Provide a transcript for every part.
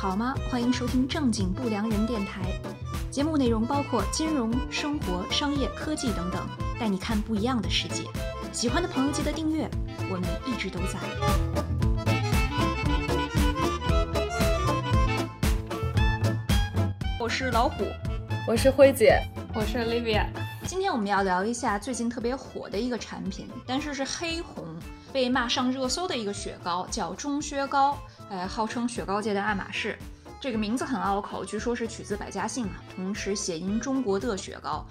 好吗？欢迎收听正经不良人电台。节目内容包括金融、生活、商业、科技等等，带你看不一样的世界。喜欢的朋友记得订阅，我们一直都在。我是老虎，我是辉姐，我是 Olivia。今天我们要聊一下最近特别火的一个产品，但是是黑红，被骂上热搜的一个雪糕，叫钟薛高，呃，号称雪糕界的爱马仕。这个名字很拗口，据说是取自百家姓嘛，同时谐音中国的雪糕。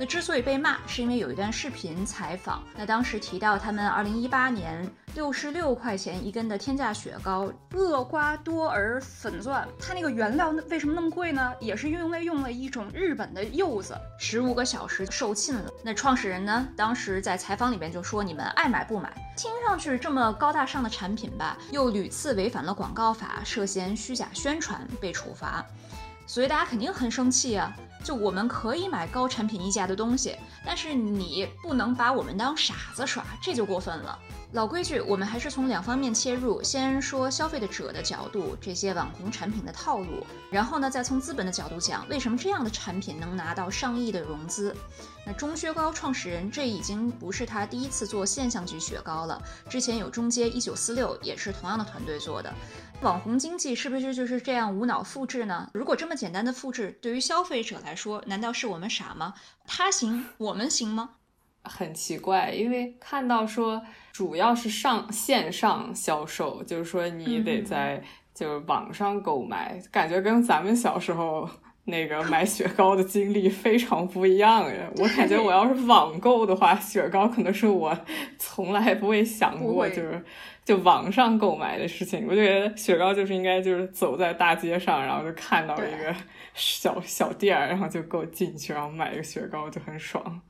那之所以被骂，是因为有一段视频采访，那当时提到他们二零一八年六十六块钱一根的天价雪糕厄瓜多尔粉钻，它那个原料为什么那么贵呢？也是因为用了一种日本的柚子，十五个小时售罄了。那创始人呢，当时在采访里边就说：“你们爱买不买？听上去这么高大上的产品吧，又屡次违反了广告法，涉嫌虚假宣传被处罚。”所以大家肯定很生气啊！就我们可以买高产品溢价的东西，但是你不能把我们当傻子耍，这就过分了。老规矩，我们还是从两方面切入，先说消费者的角度，这些网红产品的套路，然后呢，再从资本的角度讲，为什么这样的产品能拿到上亿的融资？那钟薛高创始人，这已经不是他第一次做现象级雪糕了，之前有中街一九四六，也是同样的团队做的。网红经济是不是就是这样无脑复制呢？如果这么简单的复制，对于消费者来说，难道是我们傻吗？他行，我们行吗？很奇怪，因为看到说主要是上线上销售，就是说你得在就是网上购买，感觉跟咱们小时候那个买雪糕的经历非常不一样呀。我感觉我要是网购的话，雪糕可能是我从来不会想过，就是就网上购买的事情。我就觉得雪糕就是应该就是走在大街上，然后就看到一个小小店，然后就够进去，然后买一个雪糕就很爽。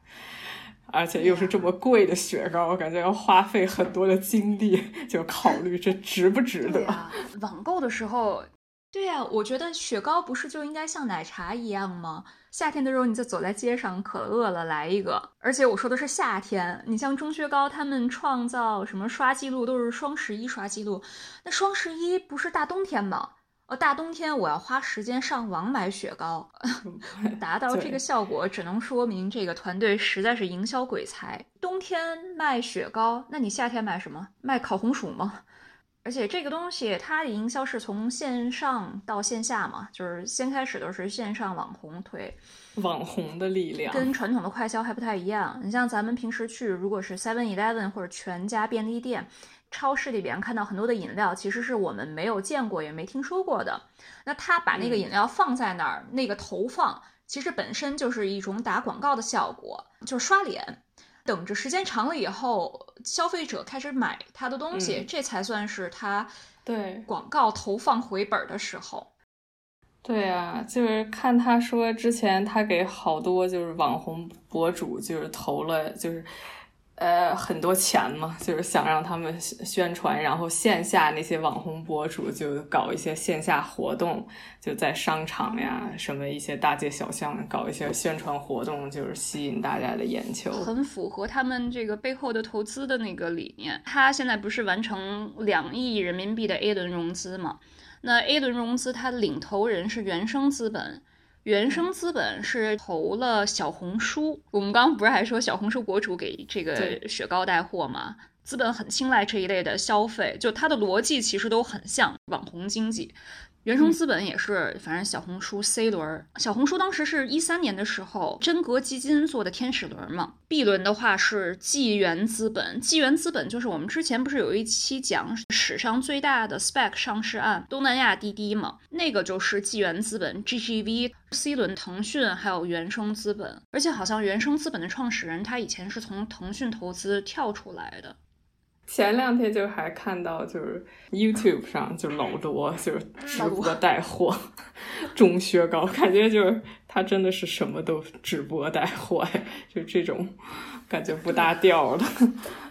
而且又是这么贵的雪糕，我感觉要花费很多的精力，就考虑这值不值得。网购的时候，对呀，我觉得雪糕不是就应该像奶茶一样吗？夏天的时候，你就走在街上，可饿了来一个。而且我说的是夏天，你像钟薛高他们创造什么刷记录，都是双十一刷记录。那双十一不是大冬天吗？大冬天我要花时间上网买雪糕，达到这个效果，只能说明这个团队实在是营销鬼才。冬天卖雪糕，那你夏天买什么？卖烤红薯吗？而且这个东西它的营销是从线上到线下嘛，就是先开始都是线上网红推，网红的力量跟传统的快销还不太一样。你像咱们平时去，如果是 Seven Eleven 或者全家便利店。超市里边看到很多的饮料，其实是我们没有见过也没听说过的。那他把那个饮料放在那儿，那个投放其实本身就是一种打广告的效果，就是刷脸。等着时间长了以后，消费者开始买他的东西，这才算是他对广告投放回本的时候。对啊，就是看他说之前他给好多就是网红博主就是投了就是。呃，很多钱嘛，就是想让他们宣传，然后线下那些网红博主就搞一些线下活动，就在商场呀，什么一些大街小巷搞一些宣传活动，就是吸引大家的眼球，很符合他们这个背后的投资的那个理念。他现在不是完成两亿人民币的 A 轮融资嘛？那 A 轮融资，它领头人是原生资本。原生资本是投了小红书，我们刚刚不是还说小红书博主给这个雪糕带货吗？资本很青睐这一类的消费，就它的逻辑其实都很像网红经济。原生资本也是，反正小红书 C 轮，小红书当时是一三年的时候，真格基金做的天使轮嘛。B 轮的话是纪元资本，纪元资本就是我们之前不是有一期讲史上最大的 SPAC 上市案东南亚滴滴嘛，那个就是纪元资本 GGV。C 轮腾讯还有原生资本，而且好像原生资本的创始人他以前是从腾讯投资跳出来的。前两天就还看到，就是 YouTube 上就老罗就是直播带货，钟薛高，感觉就是他真的是什么都直播带货，就这种感觉不搭调的。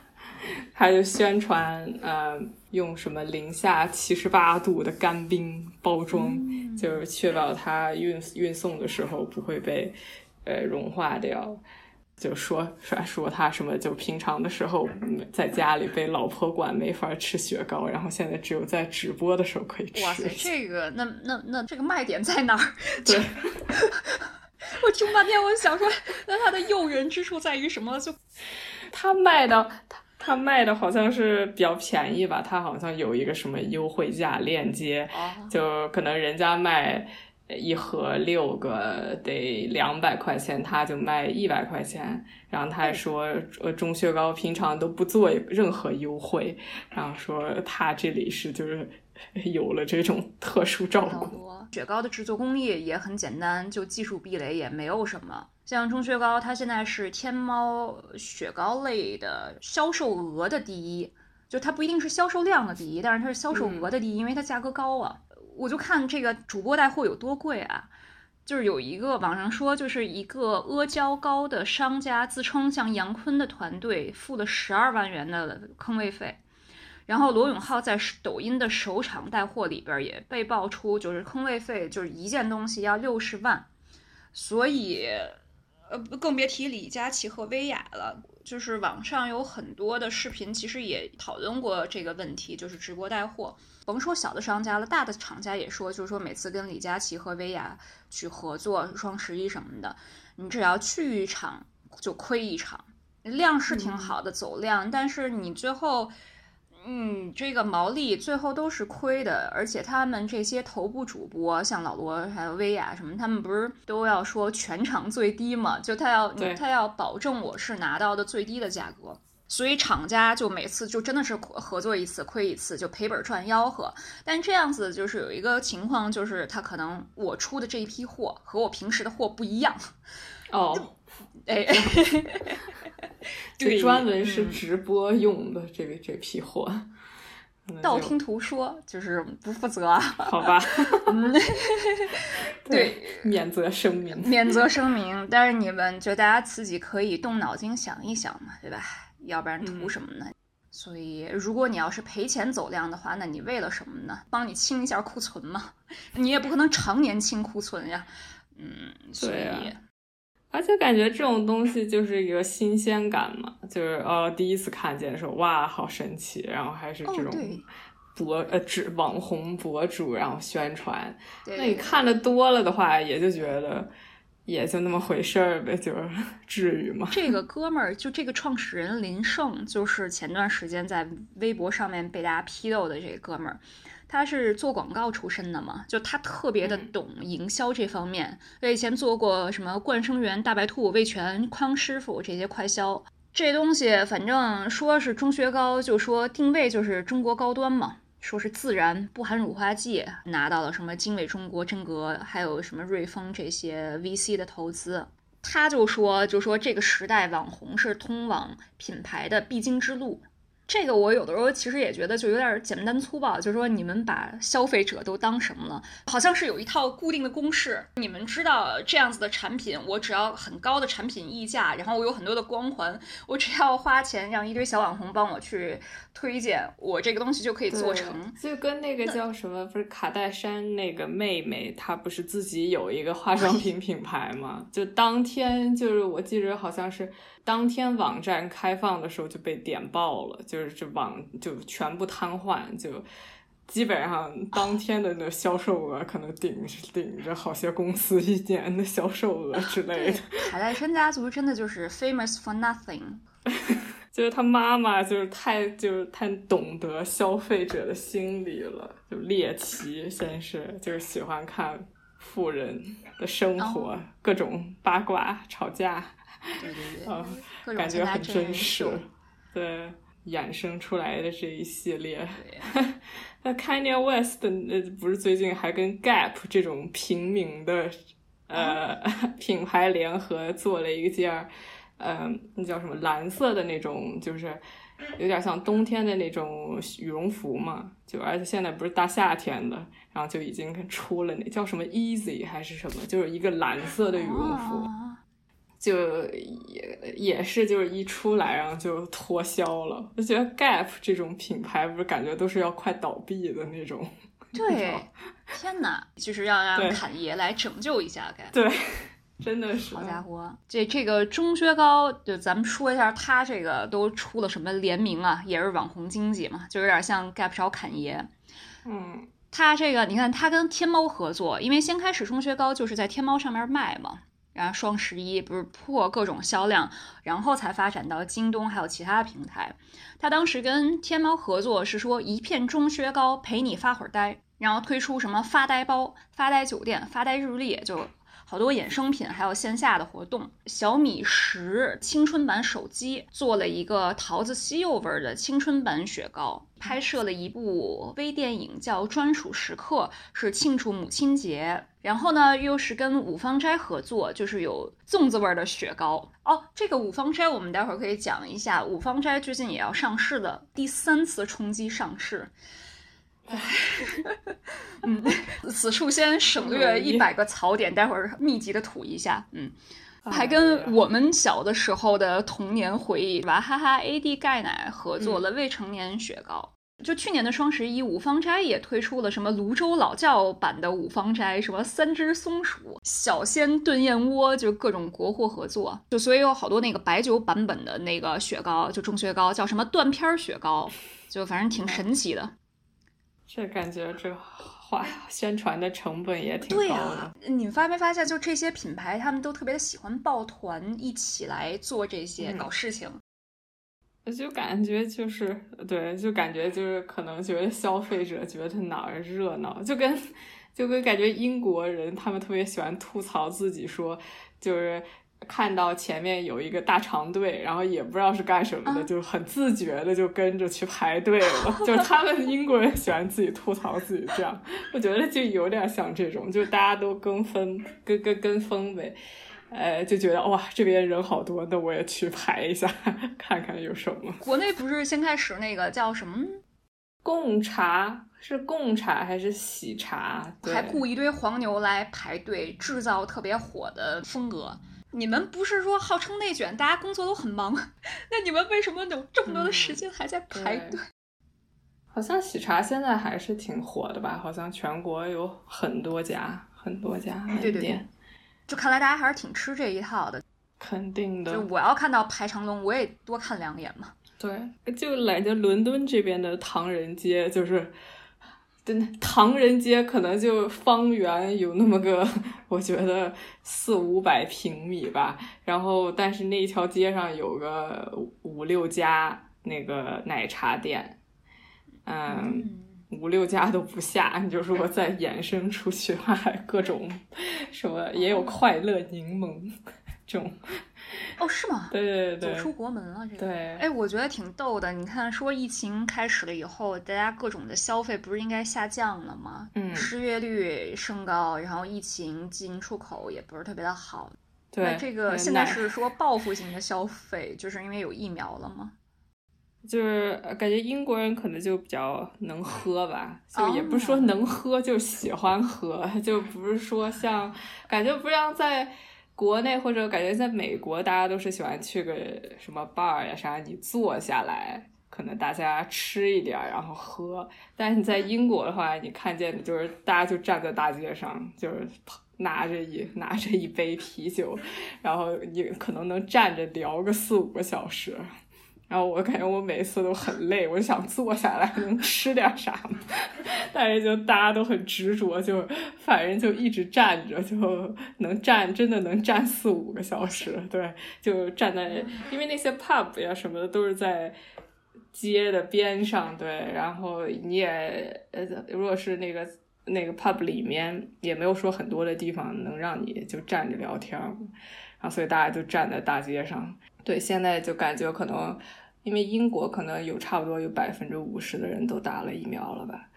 他就宣传，呃，用什么零下七十八度的干冰包装，就是确保它运运送的时候不会被呃融化掉。就说说说他什么，就平常的时候在家里被老婆管，没法吃雪糕，然后现在只有在直播的时候可以吃。哇塞，这个那那那这个卖点在哪儿？对，我听半天，我想说，那它的诱人之处在于什么？就 他卖的他他卖的好像是比较便宜吧，他好像有一个什么优惠价链接，就可能人家卖。一盒六个得两百块钱，他就卖一百块钱。然后他还说，呃，钟薛高平常都不做任何优惠，然后说他这里是就是有了这种特殊照顾。雪糕的制作工艺也很简单，就技术壁垒也没有什么。像钟薛高，它现在是天猫雪糕类的销售额的第一，就它不一定是销售量的第一，但是它是销售额的第一，因为它价格高啊。我就看这个主播带货有多贵啊，就是有一个网上说，就是一个阿胶糕的商家自称向杨坤的团队付了十二万元的坑位费，然后罗永浩在抖音的首场带货里边也被爆出，就是坑位费就是一件东西要六十万，所以呃更别提李佳琦和薇娅了。就是网上有很多的视频，其实也讨论过这个问题，就是直播带货。甭说小的商家了，大的厂家也说，就是说每次跟李佳琦和薇娅去合作双十一什么的，你只要去一场就亏一场，量是挺好的走量，但是你最后。嗯，这个毛利最后都是亏的，而且他们这些头部主播，像老罗还有薇娅什么，他们不是都要说全场最低嘛？就他要他要保证我是拿到的最低的价格，所以厂家就每次就真的是合作一次亏一次，就赔本赚吆喝。但这样子就是有一个情况，就是他可能我出的这一批货和我平时的货不一样。哦，哎。就专门是直播用的这个这批货，道听途说就是不负责，好吧？对，免责声明，免责声明。但是你们就大家自己可以动脑筋想一想嘛，对吧？要不然图什么呢？所以如果你要是赔钱走量的话，那你为了什么呢？帮你清一下库存嘛？你也不可能常年清库存呀。嗯，所以。而且感觉这种东西就是一个新鲜感嘛，就是呃第一次看见说哇好神奇，然后还是这种博呃只网红博主然后宣传，那你看的多了的话，也就觉得也就那么回事儿呗，就是 至于吗？这个哥们儿就这个创始人林胜，就是前段时间在微博上面被大家批斗的这个哥们儿。他是做广告出身的嘛，就他特别的懂营销这方面。他以前做过什么冠生园、大白兔、味全、康师傅这些快销，这东西反正说是中学高，就说定位就是中国高端嘛，说是自然不含乳化剂，拿到了什么经纬中国、真格，还有什么瑞丰这些 VC 的投资。他就说，就说这个时代网红是通往品牌的必经之路。这个我有的时候其实也觉得就有点简单粗暴，就是说你们把消费者都当什么了？好像是有一套固定的公式，你们知道这样子的产品，我只要很高的产品溢价，然后我有很多的光环，我只要花钱让一堆小网红帮我去推荐，我这个东西就可以做成。就跟那个叫什么，不是卡戴珊那个妹妹，她不是自己有一个化妆品品牌吗？就当天就是我记着好像是。当天网站开放的时候就被点爆了，就是这网就全部瘫痪，就基本上当天的那销售额可能顶顶着好些公司一年的销售额之类的。卡戴珊家族真的就是 famous for nothing，就是他妈妈就是太就是太懂得消费者的心理了，就猎奇先是就是喜欢看富人的生活，各种八卦吵架。对对对，感觉很真实，对，衍生出来的这一系列。那 Kanye West 呃不是最近还跟 Gap 这种平民的呃 品牌联合做了一件，呃，那叫什么蓝色的那种，就是有点像冬天的那种羽绒服嘛。就而且现在不是大夏天的，然后就已经出了那叫什么 Easy 还是什么，就是一个蓝色的羽绒服。就也也是，就是一出来然后就脱销了。我觉得 Gap 这种品牌不是感觉都是要快倒闭的那种。对，天哪，就是要让侃爷来拯救一下该。对，真的是。好家伙，这这个钟薛高，就咱们说一下，他这个都出了什么联名啊？也是网红经济嘛，就有点像 Gap 找侃爷。嗯，他这个你看，他跟天猫合作，因为先开始钟薛高就是在天猫上面卖嘛。然后双十一不是破各种销量，然后才发展到京东还有其他的平台。他当时跟天猫合作是说一片钟薛高陪你发会儿呆，然后推出什么发呆包、发呆酒店、发呆日历，就好多衍生品，还有线下的活动。小米十青春版手机做了一个桃子西柚味的青春版雪糕，拍摄了一部微电影叫《专属时刻》，是庆祝母亲节。然后呢，又是跟五芳斋合作，就是有粽子味儿的雪糕哦。这个五芳斋我们待会儿可以讲一下，五芳斋最近也要上市的第三次冲击上市。嗯，此处先省略一百个槽点，待会儿密集的吐一下。嗯，还跟我们小的时候的童年回忆，娃哈哈 AD 钙奶合作了未成年雪糕。就去年的双十一，五芳斋也推出了什么泸州老窖版的五芳斋，什么三只松鼠、小鲜炖燕窝，就各种国货合作。就所以有好多那个白酒版本的那个雪糕，就钟薛高叫什么断片雪糕，就反正挺神奇的。这感觉这花 宣传的成本也挺高的。对呀，你发没发现，就这些品牌他们都特别的喜欢抱团一起来做这些搞事情。就感觉就是对，就感觉就是可能觉得消费者觉得哪儿热闹，就跟就跟感觉英国人他们特别喜欢吐槽自己说，就是看到前面有一个大长队，然后也不知道是干什么的，就很自觉的就跟着去排队了。就是他们英国人喜欢自己吐槽自己这样，我觉得就有点像这种，就大家都跟风跟跟跟风呗。哎，就觉得哇，这边人好多，那我也去排一下，看看有什么。国内不是先开始那个叫什么贡茶，是贡茶还是喜茶？还雇一堆黄牛来排队，制造特别火的风格。你们不是说号称内卷，大家工作都很忙，那你们为什么有这么多的时间还在排队？好像喜茶现在还是挺火的吧？好像全国有很多家，很多家门店。就看来大家还是挺吃这一套的，肯定的。就我要看到排长龙，我也多看两眼嘛。对，就来着伦敦这边的唐人街，就是真的唐人街，可能就方圆有那么个，我觉得四五百平米吧。然后，但是那一条街上有个五六家那个奶茶店，嗯。五六家都不下，你就如果再延伸出去的话，各种什么也有快乐柠檬这种。哦，是吗？对对对，走出国门了，这个。对。哎，我觉得挺逗的。你看，说疫情开始了以后，大家各种的消费不是应该下降了吗？嗯。失业率升高，然后疫情进出口也不是特别的好。对。那这个现在是说报复性的消费，就是因为有疫苗了吗？就是感觉英国人可能就比较能喝吧，就也不是说能喝，就喜欢喝，就不是说像感觉不像在国内或者感觉在美国，大家都是喜欢去个什么 bar 呀啥，你坐下来，可能大家吃一点然后喝。但是你在英国的话，你看见的就是大家就站在大街上，就是拿着一 拿着一杯啤酒，然后你可能能站着聊个四五个小时。然后我感觉我每次都很累，我就想坐下来能吃点啥，但是就大家都很执着，就反正就一直站着，就能站，真的能站四五个小时，对，就站在，因为那些 pub 呀什么的都是在街的边上，对，然后你也呃，如果是那个那个 pub 里面也没有说很多的地方能让你就站着聊天，然后所以大家就站在大街上，对，现在就感觉可能。因为英国可能有差不多有百分之五十的人都打了疫苗了吧，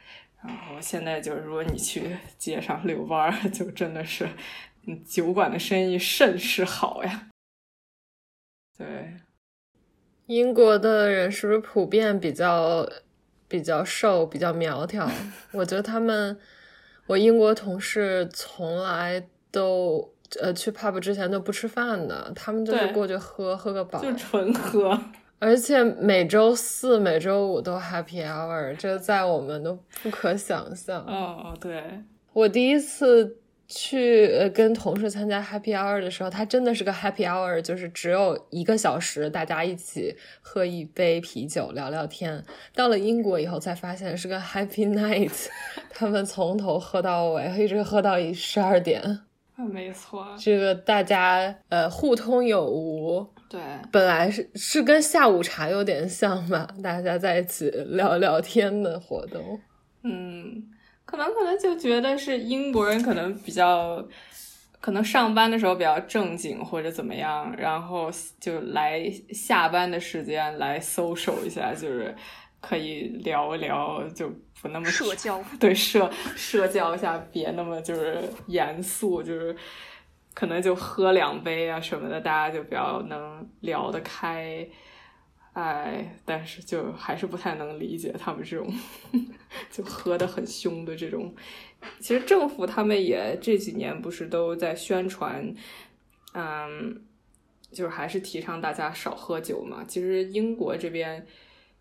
然后现在就是如果你去街上遛弯儿，就真的是，酒馆的生意甚是好呀。对，英国的人是不是普遍比较比较瘦、比较苗条？我觉得他们，我英国同事从来都呃去 pub 之前都不吃饭的，他们就是过去喝喝个饱，就纯喝。而且每周四、每周五都 Happy Hour，这在我们都不可想象。哦哦，对，我第一次去呃跟同事参加 Happy Hour 的时候，它真的是个 Happy Hour，就是只有一个小时，大家一起喝一杯啤酒聊聊天。到了英国以后才发现是个 Happy Night，他们从头喝到尾，一直喝到十二点。没错，这个大家呃互通有无。对，本来是是跟下午茶有点像吧，大家在一起聊聊天的活动。嗯。可能可能就觉得是英国人可能比较，可能上班的时候比较正经或者怎么样，然后就来下班的时间来 social 一下，就是可以聊一聊，就不那么社交，对社社交一下，别那么就是严肃，就是可能就喝两杯啊什么的，大家就比较能聊得开。哎，但是就还是不太能理解他们这种 就喝的很凶的这种。其实政府他们也这几年不是都在宣传，嗯，就是还是提倡大家少喝酒嘛。其实英国这边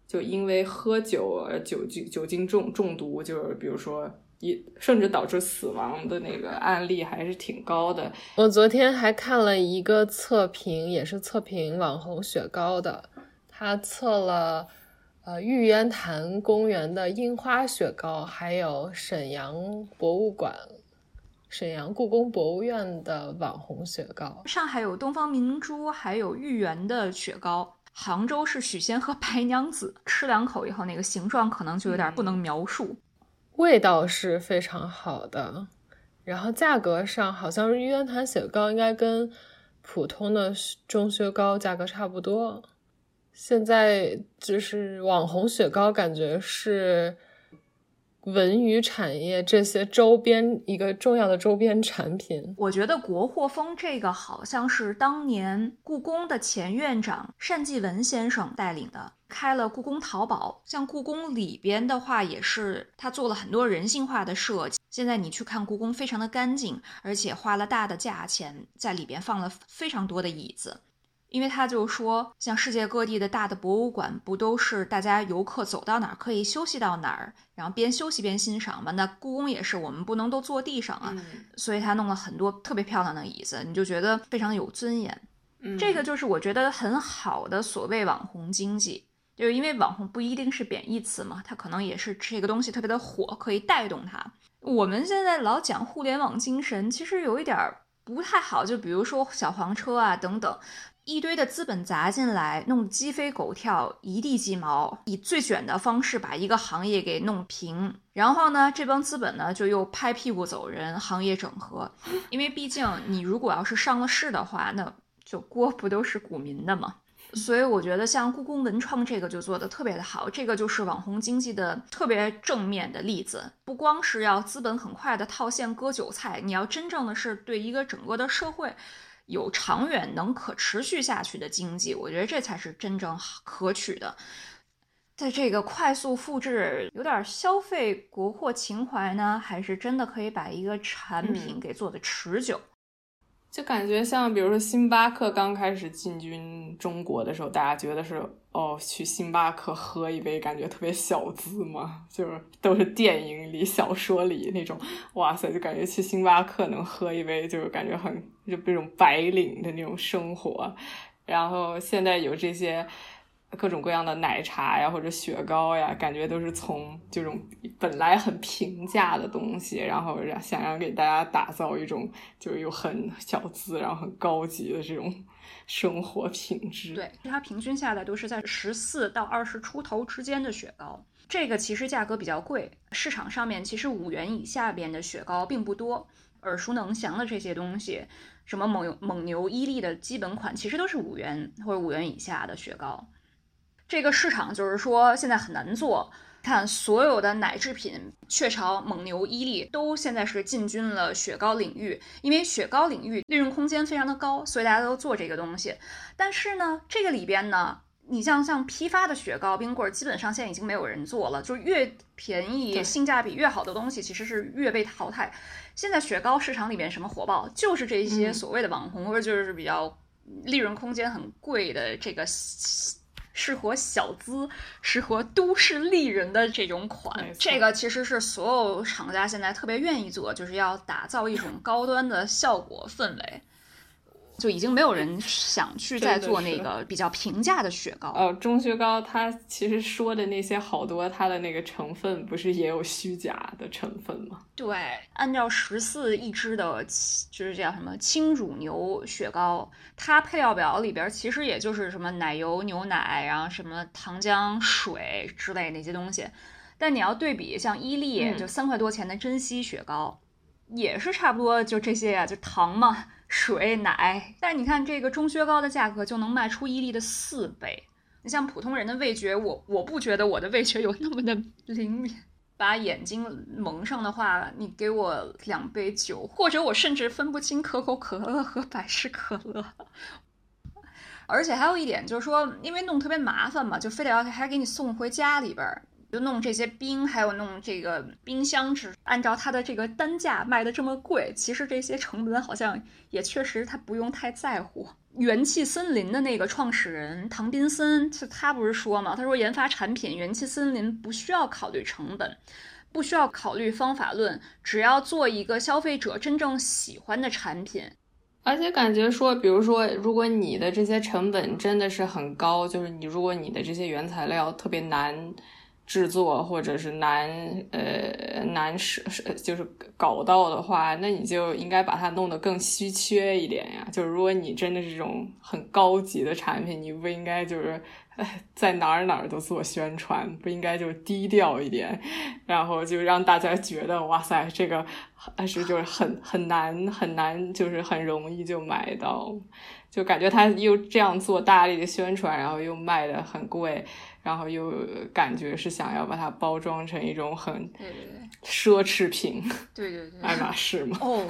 就因为喝酒而酒精酒精中中毒，就是比如说一甚至导致死亡的那个案例还是挺高的。我昨天还看了一个测评，也是测评网红雪糕的。他测了，呃，玉渊潭公园的樱花雪糕，还有沈阳博物馆、沈阳故宫博物院的网红雪糕。上海有东方明珠，还有豫园的雪糕。杭州是许仙和白娘子，吃两口以后，那个形状可能就有点不能描述。味道是非常好的，然后价格上，好像玉渊潭雪糕应该跟普通的中雪糕价格差不多。现在就是网红雪糕，感觉是文娱产业这些周边一个重要的周边产品。我觉得国货风这个好像是当年故宫的前院长单霁文先生带领的，开了故宫淘宝。像故宫里边的话，也是他做了很多人性化的设计。现在你去看故宫，非常的干净，而且花了大的价钱在里边放了非常多的椅子。因为他就说，像世界各地的大的博物馆，不都是大家游客走到哪儿可以休息到哪儿，然后边休息边欣赏吗？那故宫也是，我们不能都坐地上啊，所以他弄了很多特别漂亮的椅子，你就觉得非常有尊严。这个就是我觉得很好的所谓网红经济，就是因为网红不一定是贬义词嘛，它可能也是这个东西特别的火，可以带动它。我们现在老讲互联网精神，其实有一点不太好，就比如说小黄车啊等等。一堆的资本砸进来，弄鸡飞狗跳，一地鸡毛，以最卷的方式把一个行业给弄平。然后呢，这帮资本呢就又拍屁股走人，行业整合。因为毕竟你如果要是上了市的话，那就锅不都是股民的吗？所以我觉得像故宫文创这个就做的特别的好，这个就是网红经济的特别正面的例子。不光是要资本很快的套现割韭菜，你要真正的是对一个整个的社会。有长远能可持续下去的经济，我觉得这才是真正可取的。在这个快速复制、有点消费国货情怀呢，还是真的可以把一个产品给做的持久？就感觉像，比如说星巴克刚开始进军中国的时候，大家觉得是哦，去星巴克喝一杯，感觉特别小资嘛，就是都是电影里、小说里那种，哇塞，就感觉去星巴克能喝一杯，就是感觉很就那种白领的那种生活。然后现在有这些。各种各样的奶茶呀，或者雪糕呀，感觉都是从这种本来很平价的东西，然后想要给大家打造一种就是有很小资，然后很高级的这种生活品质。对，它平均下来都是在十四到二十出头之间的雪糕，这个其实价格比较贵。市场上面其实五元以下边的雪糕并不多，耳熟能详的这些东西，什么蒙蒙牛、伊利的基本款，其实都是五元或者五元以下的雪糕。这个市场就是说现在很难做，看所有的奶制品，雀巢、蒙牛、伊利都现在是进军了雪糕领域，因为雪糕领域利润空间非常的高，所以大家都做这个东西。但是呢，这个里边呢，你像像批发的雪糕、冰棍，基本上现在已经没有人做了，就越便宜、性价比越好的东西，其实是越被淘汰。现在雪糕市场里面什么火爆，就是这些所谓的网红或者就是比较利润空间很贵的这个。适合小资、适合都市丽人的这种款。这个其实是所有厂家现在特别愿意做，就是要打造一种高端的效果氛围。就已经没有人想去再做那个比较平价的雪糕。呃，中雪糕它其实说的那些好多，它的那个成分不是也有虚假的成分吗？对，按照十四一支的，就是叫什么轻乳牛雪糕，它配料表里边其实也就是什么奶油、牛奶，然后什么糖浆、水之类那些东西。但你要对比像伊利，就三块多钱的珍稀雪糕，也是差不多就这些呀，就糖嘛。水奶，但你看这个中薛高的价格就能卖出伊利的四倍。你像普通人的味觉，我我不觉得我的味觉有那么的灵敏。把眼睛蒙上的话，你给我两杯酒，或者我甚至分不清可口可乐和百事可乐。而且还有一点就是说，因为弄特别麻烦嘛，就非得要还给你送回家里边儿。就弄这些冰，还有弄这个冰箱纸，按照它的这个单价卖的这么贵，其实这些成本好像也确实他不用太在乎。元气森林的那个创始人唐宾森，他他不是说嘛？他说研发产品元气森林不需要考虑成本，不需要考虑方法论，只要做一个消费者真正喜欢的产品。而且感觉说，比如说，如果你的这些成本真的是很高，就是你如果你的这些原材料特别难。制作或者是难呃难是是就是搞到的话，那你就应该把它弄得更稀缺一点呀。就是如果你真的是这种很高级的产品，你不应该就是 在哪儿哪儿都做宣传，不应该就低调一点，然后就让大家觉得哇塞，这个还是就是很很难很难，就是很容易就买到，就感觉他又这样做大力的宣传，然后又卖的很贵。然后又感觉是想要把它包装成一种很奢侈品，对对对，爱马仕嘛。哦，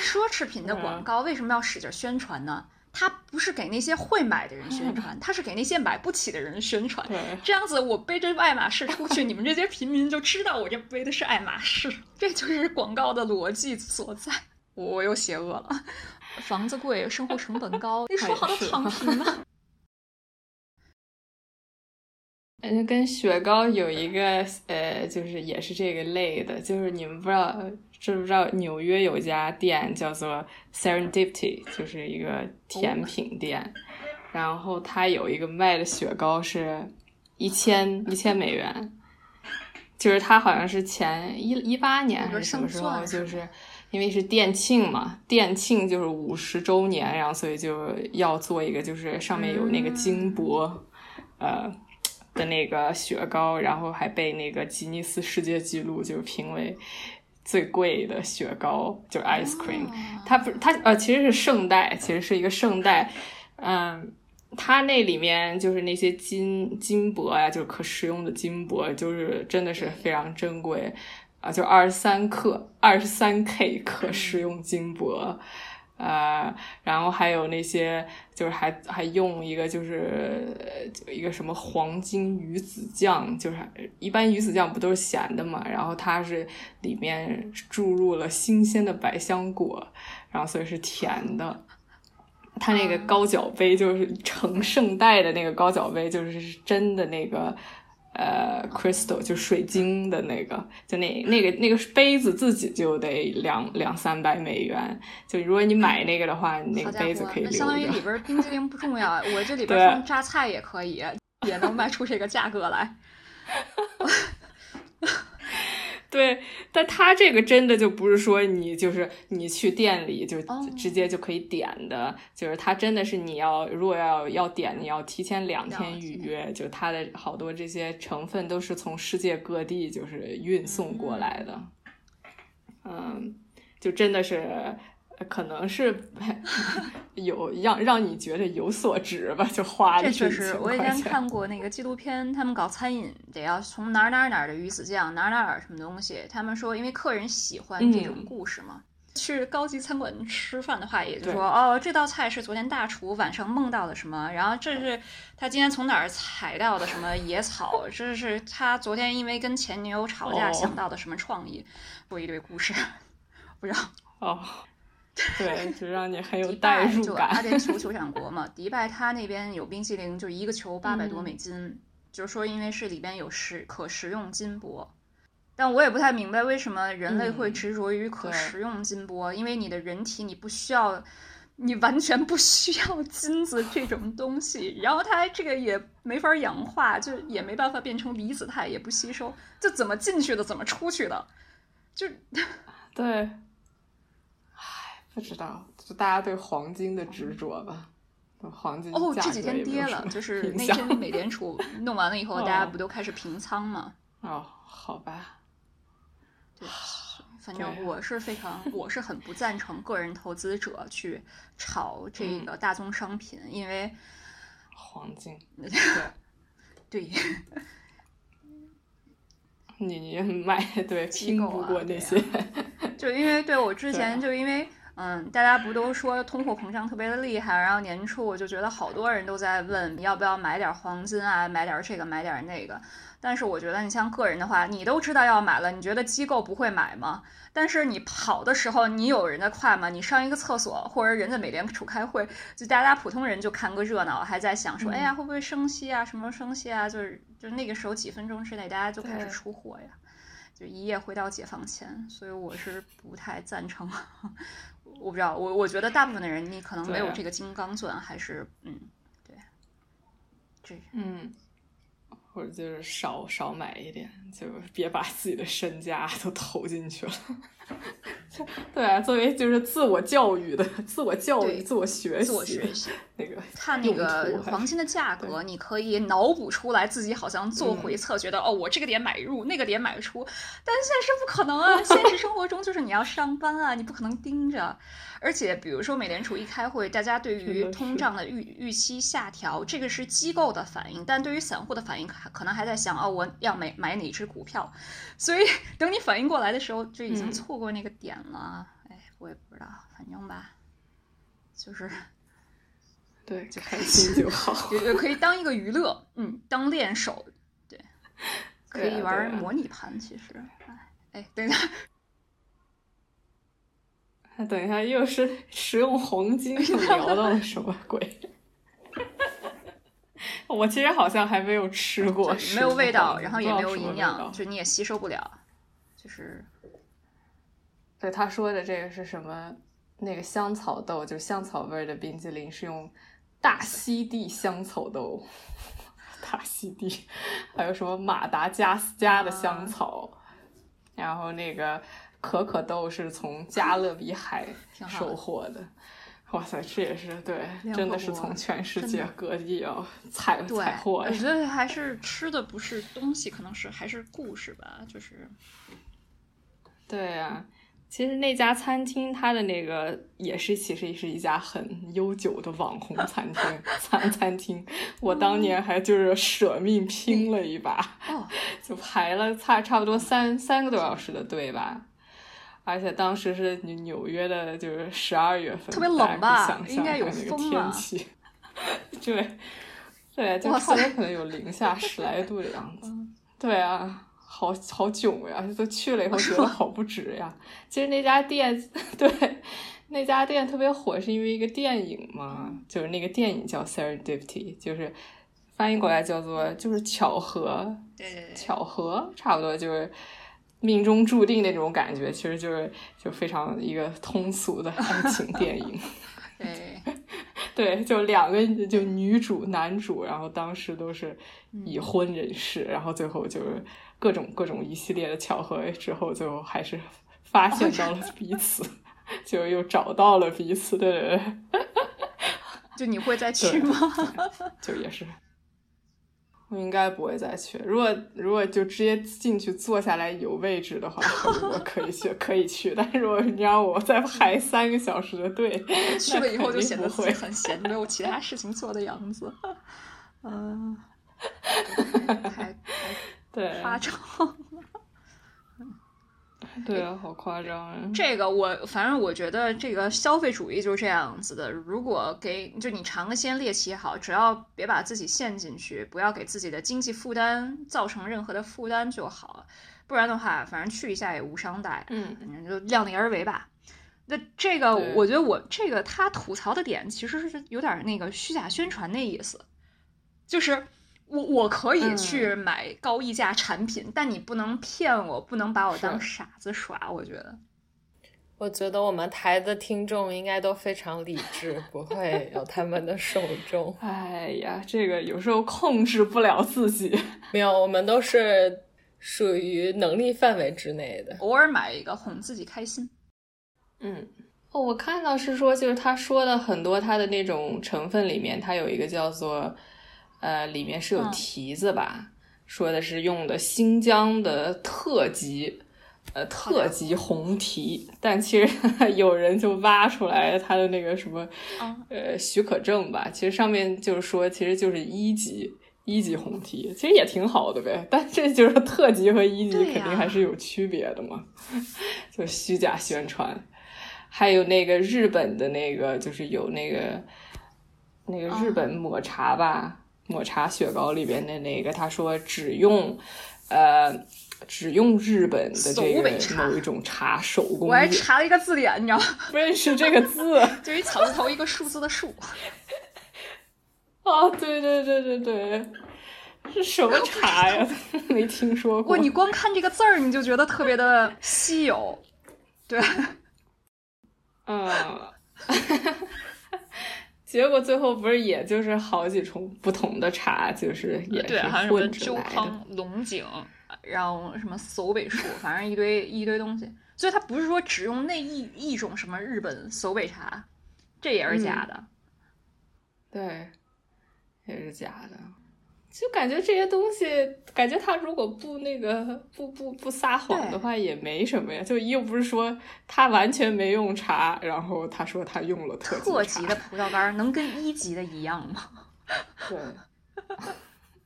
奢侈品的广告为什么要使劲宣传呢？它不是给那些会买的人宣传，它是给那些买不起的人宣传。这样子我背着爱马仕出去，你们这些平民就知道我这背的是爱马仕，这就是广告的逻辑所在。我又邪恶了，房子贵，生活成本高，你说好的躺平吗？嗯，跟雪糕有一个呃，就是也是这个类的，就是你们不知道知不知道，纽约有家店叫做 Serendipity，就是一个甜品店，然后它有一个卖的雪糕是一千一千美元，就是它好像是前一一八年还是什么时候，就是因为是店庆嘛，店庆就是五十周年，然后所以就要做一个，就是上面有那个金箔，呃。的那个雪糕，然后还被那个吉尼斯世界纪录就评为最贵的雪糕，就是 ice cream。它不，它呃，其实是圣代，其实是一个圣代。嗯，它那里面就是那些金金箔呀，就是可食用的金箔，就是真的是非常珍贵啊，就二十三克、二十三 K 可食用金箔。呃，然后还有那些，就是还还用一个，就是一个什么黄金鱼子酱，就是一般鱼子酱不都是咸的嘛，然后它是里面注入了新鲜的百香果，然后所以是甜的。它那个高脚杯就是盛圣代的那个高脚杯，就是真的那个。呃，crystal 就水晶的那个，就那那个那个杯子自己就得两两三百美元。就如果你买那个的话，那个杯子可以留着。相当于里边冰激凌不重要，我这里 边放榨菜也可以，也能卖出这个价格来。对，但它这个真的就不是说你就是你去店里就直接就可以点的，就是它真的是你要如果要要点，你要提前两天预约，就它的好多这些成分都是从世界各地就是运送过来的，嗯，就真的是。可能是 有让让你觉得有所值吧，就花这确实，我以前看过那个纪录片，他们搞餐饮得要从哪儿哪儿哪儿的鱼子酱，哪儿哪儿什么东西。他们说，因为客人喜欢这种故事嘛。去高级餐馆吃饭的话，也就说，哦，这道菜是昨天大厨晚上梦到的什么，然后这是他今天从哪儿采到的什么野草，这是他昨天因为跟前女友吵架想到的什么创意，说一堆故事，不知道哦。对，就让你很有代入感。阿联酋酋长国嘛，迪拜它那边有冰淇淋，就一个球八百多美金，就是说因为是里边有食可食用金箔。但我也不太明白为什么人类会嗯执着于可食用金箔，因为你的人体你不需要，你完全不需要金子这种 东西，然后它这个也没法氧化，就也没办法变成离子态，也不吸收，就怎么进去的怎么出去的，就 对，唉，不知道，就大家对黄金的执着吧。黄金哦，这几天跌了，就是那天美联储 弄完了以后，大家哦不都开始平仓吗？哦，好吧，对，反正我是非常，我是很不赞成个人投资者去炒这嗯个大宗商品，因为黄金，对你你买对机拼不过那些，就因为对我之前啊就因为嗯，大家不都说通货膨胀特别的厉害，然后年初我就觉得好多人都在问要不要买点黄金啊，买点这个买点那个。但是我觉得你像个人的话，你都知道要买了，你觉得机构不会买吗？但是你跑的时候，你有人在快吗？你上一个厕所，或者人在美联储开会，就大家普通人就看个热闹，还在想说，嗯哎呀，会不会升息啊？什么时候升息啊？就是就那个时候几分钟之内，大家就开始出货呀。就一夜回到解放前，所以我是不太赞成。我不知道，我我觉得大部分的人，你可能没有这个金刚钻，还是嗯，对，这嗯，或者就是少少买一点，就别把自己的身家都投进去了。对啊，作为就是自我教育的、自我教育、自我学习、自我学习。那个看那个黄金的价格，你可以脑补出来自己好像做回测，觉得哦，我这个点买入，那个点买出，但现实不可能啊！现实生活中就是你要上班啊，你不可能盯着。而且比如说美联储一开会，大家对于通胀的预预期下调，这个是机构的反应，但对于散户的反应，可可能还在想哦，我要买买哪只股票，所以等你反应过来的时候，就已经嗯错过那个点了。哎，我也不知道，反正吧，就是。对，就开心就好。也也可以当一个娱乐，嗯，当练手，对，可以玩模拟盘。其实，哎，哎，等一下，等一下，又是 食用黄金，又聊到了什么鬼？我其实好像还没有吃过，没有味道，然后也没有营养，就你也吸收不了，就是对他说的这个是什么？那个香草豆，就是香草味儿的冰激凌，是用大溪地香草豆，大溪地，还有什么马达加斯加的香草，然后那个可可豆是从加勒比海收获的。哇塞，这也是对，真的是从全世界各地要采采货。我觉得还是吃的不是东西，可能是还是故事吧，就是对呀、其实那家餐厅它的那个也是，其实也是一家很悠久的网红餐厅 餐餐厅。我当年还就是舍命拼了一把，哦，就排了差差不多三三个多小时的队吧。而且当时是纽纽约的，就是十二月份，特别冷吧想象应该有那个风吧天气。对，对，就哇差不多可能有零下十来度的样子。嗯对啊，好好囧呀！都去了以后觉得 好不值呀。其实那家店，对，那家店特别火，是因为一个电影嘛，就是那个电影叫《Serendipity》，就是翻译过来叫做就是巧合，对对对，巧合，差不多就是命中注定那种感觉，其实就是就非常一个通俗的爱情电影。对，对，就两个就女主、男主，然后当时都是嗯已婚人士，然后最后就是各种各种一系列的巧合之后，最后还是发现到了彼此，就又找到了彼此。对对对，就你会再去吗？就也是。我应该不会再去。如果如果就直接进去坐下来有位置的话，我可以去，可以去。但是如果你让我再排三个小时的队，去了以后就显得自己会。很闲，没有其他事情做的样子。嗯、太太对夸张。对啊，好夸张啊！这个我反正我觉得这个消费主义就是这样子的。如果给就你尝个鲜猎奇也好，只要别把自己陷进去，不要给自己的经济负担造成任何的负担就好。不然的话，反正去一下也无伤大雅。嗯，反正就量力而为吧。那这个，我觉得我这个他吐槽的点其实是有点那个虚假宣传那意思，就是我我可以去买高溢价产品，但你不能骗我，不能把我当傻子耍。我觉得，我觉得我们台的听众应该都非常理智，不会有他们的受众。哎呀，这个有时候控制不了自己。没有，我们都是属于能力范围之内的。偶尔买一个哄自己开心。嗯，哦，我看到是说，就是他说的很多他的那种成分里面，它有一个叫做，呃，里面是有嗯。提子吧，说的是用的新疆的特级，呃，特级红提，但其实 有人就挖出来他的那个什么，嗯。呃，许可证吧，其实上面就是说，其实就是一级。一级红提其实也挺好的呗，但这就是特级和一级肯定还是有区别的嘛，就虚假宣传。还有那个日本的那个，就是有那个那个日本抹茶吧，抹茶雪糕里边的那个，他说只用呃只用日本的这个某一种茶手工我还，查了一个字典，你知道吗？不认识这个字 就一草字头一个数字的数。啊？对对对对对，是什么茶呀？没听说过。不，你光看这个字儿，你就觉得特别的稀有。对，嗯，结果最后不是也就是好几种不同的茶，就是也对，是还有什么混着来的。周康、龙井，然后什么搜尾树，反正一堆一堆东西。所以它不是说只用那一一种什么日本搜尾茶，这也是假的。对，也是假的。就感觉这些东西，感觉他如果不那个不不不撒谎的话，也没什么呀。就又不是说他完全没用茶，然后他说他用了特级的葡萄干能跟一级的一样吗？对，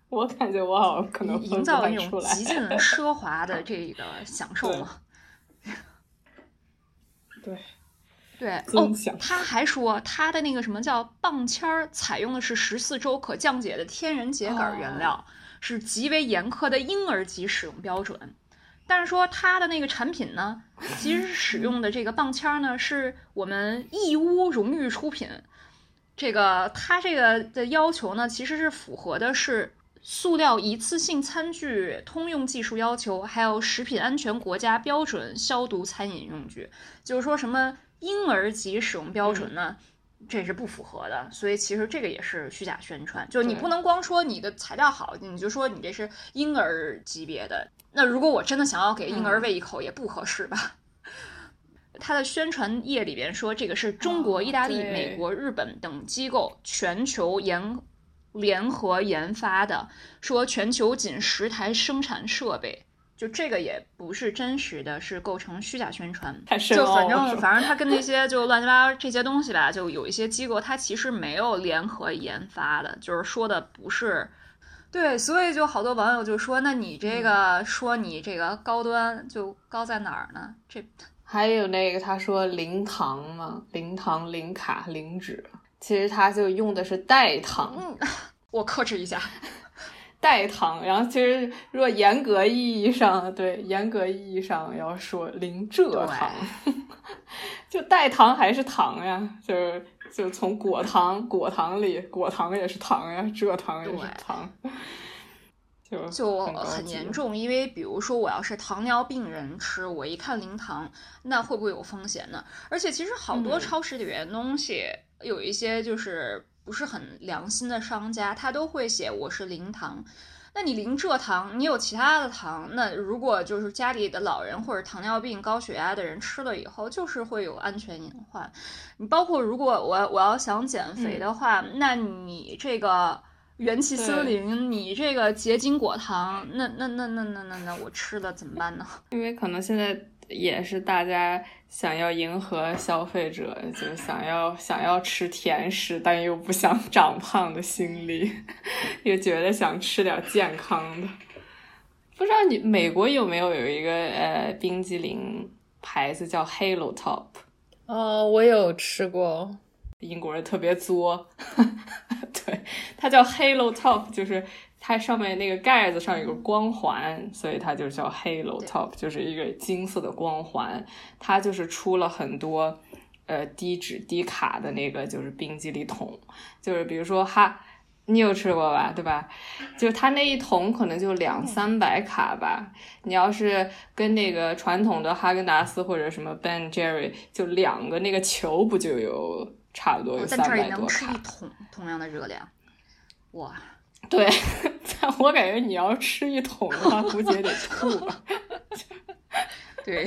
我感觉我好像可能营造出来。极尽奢华的这个享受嘛。对，对尊哦，他还说他的那个什么叫棒签儿，采用的是十四周可降解的天然秸秆原料，是极为严苛的婴儿级使用标准。但是说他的那个产品呢，其实使用的这个棒签儿呢，是我们义乌荣誉出品。这个它这个的要求呢，其实是符合的是塑料一次性餐具通用技术要求，还有食品安全国家标准消毒餐饮用具。就是说什么婴儿级使用标准呢，这是不符合的。所以其实这个也是虚假宣传，就是你不能光说你的材料好，你就说你这是婴儿级别的。那如果我真的想要给婴儿喂一口，也不合适吧？它的宣传页里边说，这个是中国、哦意大利、对美国、日本等机构全球研联合研发的，说全球仅十台生产设备，就这个也不是真实的，是构成虚假宣传。就反正反正它跟那些就乱七八糟这些东西吧，就有一些机构它其实没有联合研发的，就是说的不是。对，所以就好多网友就说，那你这个、说你这个高端就高在哪儿呢？这 还有那个他说零糖嘛，零糖、零卡、零脂，其实他就用的是代糖，嗯，我克制一下。代糖。然后其实如果严格意义上，对严格意义上要说零蔗糖，就代糖还是糖呀，就是就从果糖果糖里，果糖也是糖呀，蔗糖也是糖，就就很严。重，因为比如说我要是糖尿病人吃，我一看零糖，那会不会有风险呢？而且其实好多嗯超市里面的东西，有一些就是不是很良心的商家，他都会写我是零糖。那你零蔗糖，你有其他的糖，那如果就是家里的老人或者糖尿病、高血压的人吃了以后，就是会有安全隐患。你包括如果我我要想减肥的话，那你这个元气森林，你这个结晶果糖，那那那那那那那我吃了怎么办呢？因为可能现在也是大家想要迎合消费者，就是想要想要吃甜食，但又不想 长胖的心理，又觉得想吃点健康的。不知道你美国有没有有一个呃冰激凌牌子叫 Halo Top，哦，我有吃过，英国人特别作，对，它叫 Halo Top，就是它上面那个盖子上有个光环，所以它就叫 Halo Top，就是一个金色的光环。它就是出了很多呃低脂低卡的那个就是冰激凌桶，就是比如说哈。你有吃过吧？对吧？就是它那一桶可能就两三百卡吧。你要是跟那个传统的哈根达斯或者什么 Ben Jerry，就两个那个球不就有差不多有三百多卡？但这能吃一桶同样的热量，哇！对，我感觉你要吃一桶的话，估计也得吐吧。对，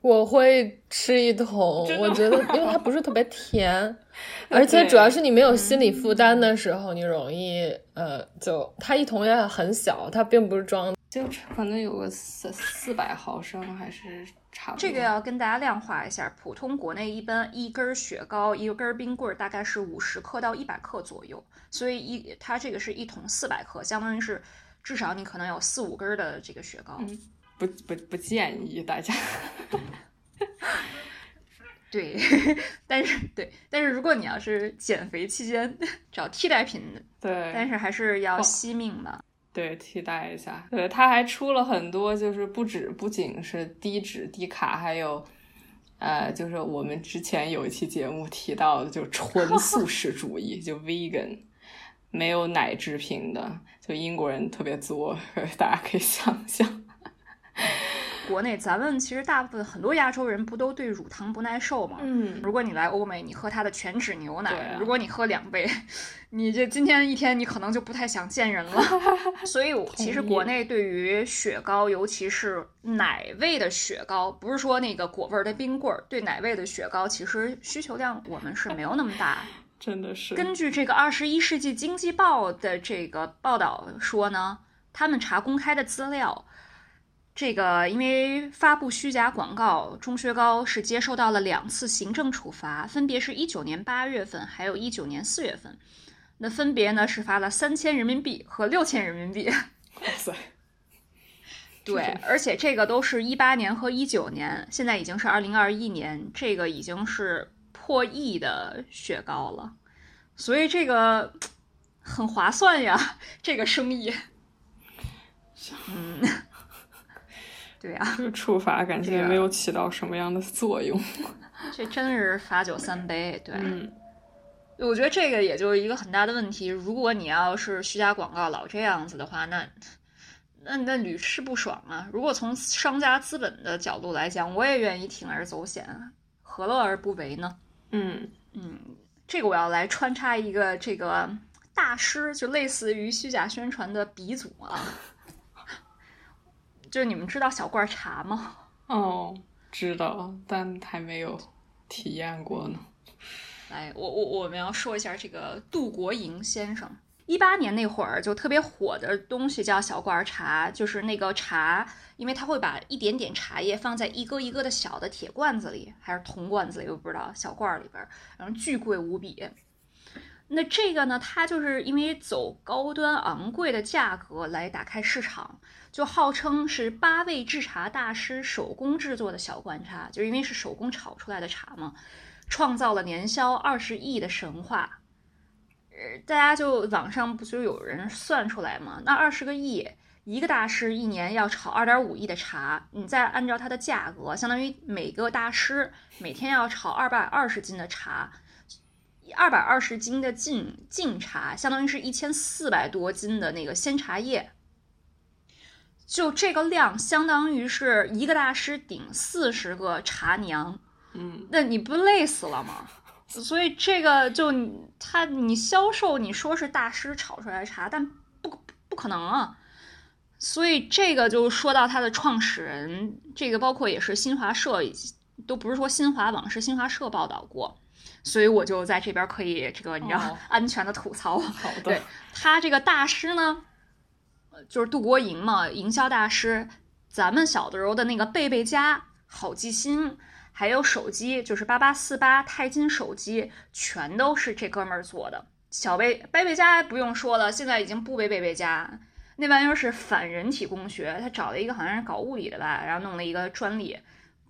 我会吃一桶，我觉得因为它不是特别甜。而且主要是你没有心理负担的时候，你容易呃，就它一桶也很小，它并不是装，就可能有个四四百毫升还是差不多。这个要跟大家量化一下，普通国内一般一根雪糕一根冰棍大概是五十克到一百克左右，所以一它这个是一桶四百克，相当于是至少你可能有四五根的这个雪糕。不不不建议大家。对，但是对，但是如果你要是减肥期间 找替代品，对，但是还是要惜命的。对，替代一下。对，他还出了很多，就是不止不仅是低脂低卡，还有呃，就是我们之前有一期节目提到的，就纯 素食主义，就 vegan，没有奶制品的，就英国人特别作，大家可以想象。国内咱们其实大部分很多亚洲人不都对乳糖不耐受吗？嗯，如果你来欧美，你喝它的全脂牛奶，如果你喝两杯，你这今天一天你可能就不太想见人了。所以其实国内对于雪糕，尤其是奶味的雪糕，不是说那个果味的冰棍儿，对奶味的雪糕，其实需求量我们是没有那么大。真的是。根据这个《二十一世纪经济报》的这个报道说呢，他们查公开的资料。这个因为发布虚假广告，钟薛高是接受到了两次行政处罚，分别是一九年八月份，还有一九年四月份。那分别呢是罚了三千人民币和六千人民币。哇塞！对，而且这个都是一八年和一九年，现在已经是二零二一年，这个已经是破亿的雪糕了，所以这个 很划算呀，这个生意。嗯。对呀，这个处罚感觉没有起到什么样的作用。这真是罚酒三杯。对，嗯我觉得这个也就是一个很大的问题。如果你要是虚假广告老这样子的话，那那那屡试不爽啊。如果从商家资本的角度来讲，我也愿意铤而走险，何乐而不为呢？嗯嗯，这个我要来穿插一个这个大师，就类似于虚假宣传的鼻祖啊。就是你们知道小罐茶吗？哦，知道，但还没有体验过呢。来，我我我们要说一下这个杜国营先生。一八年那会儿就特别火的东西叫小罐茶，就是那个茶，因为他会把一点点茶叶放在一个一个的小的铁罐子里，还是铜罐子里，我不知道，小罐里边，然后巨贵无比。那这个呢，它就是因为走高端昂贵的价格来打开市场。就号称是八位制茶大师手工制作的小罐茶，就因为是手工炒出来的茶嘛，创造了年销二十亿的神话。呃，大家就网上不就有人算出来吗？那二十个亿，一个大师一年要炒二点五亿的茶，你再按照它的价格，相当于每个大师每天要炒二百二十斤的茶，二百二十斤的净净茶，相当于是一千四百多斤的那个鲜茶叶。就这个量，相当于是一个大师顶四十个茶娘，嗯，那你不累死了吗？所以这个就他你销售，你说是大师炒出来的茶，但不不可能啊。所以这个就说到他的创始人，这个包括也是新华社，都不是说新华网，是新华社报道过，所以我就在这边可以这个你知道 安全的吐槽。好的，对他这个大师呢。就是杜国营嘛，营销大师。咱们小的时候的那个贝贝家、好记星，还有手机，就是八八四八钛金手机，全都是这哥们儿做的。小贝贝贝家不用说了，现在已经不背贝贝家，那玩意儿是反人体工学，他找了一个好像是搞物理的吧，然后弄了一个专利。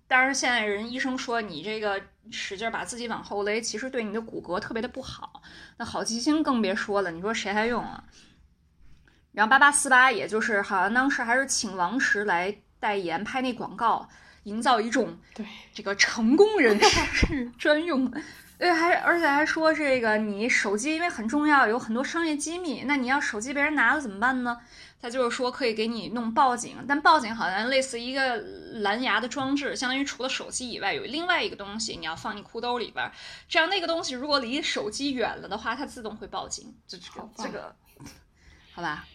但是现在人医生说，你这个使劲把自己往后勒，其实对你的骨骼特别的不好。那好记星更别说了，你说谁还用啊？然后八八四八，也就是好像当时还是请王石来代言拍那广告，营造一种对这个成功人士 专用。对，还而且还说这个你手机因为很重要，有很多商业机密，那你要手机被人拿了怎么办呢？他就是说可以给你弄报警，但报警好像类似一个蓝牙的装置，相当于除了手机以外有另外一个东西，你要放你裤兜里边，这样那个东西如果离手机远了的话，它自动会报警。这这个这个，好吧，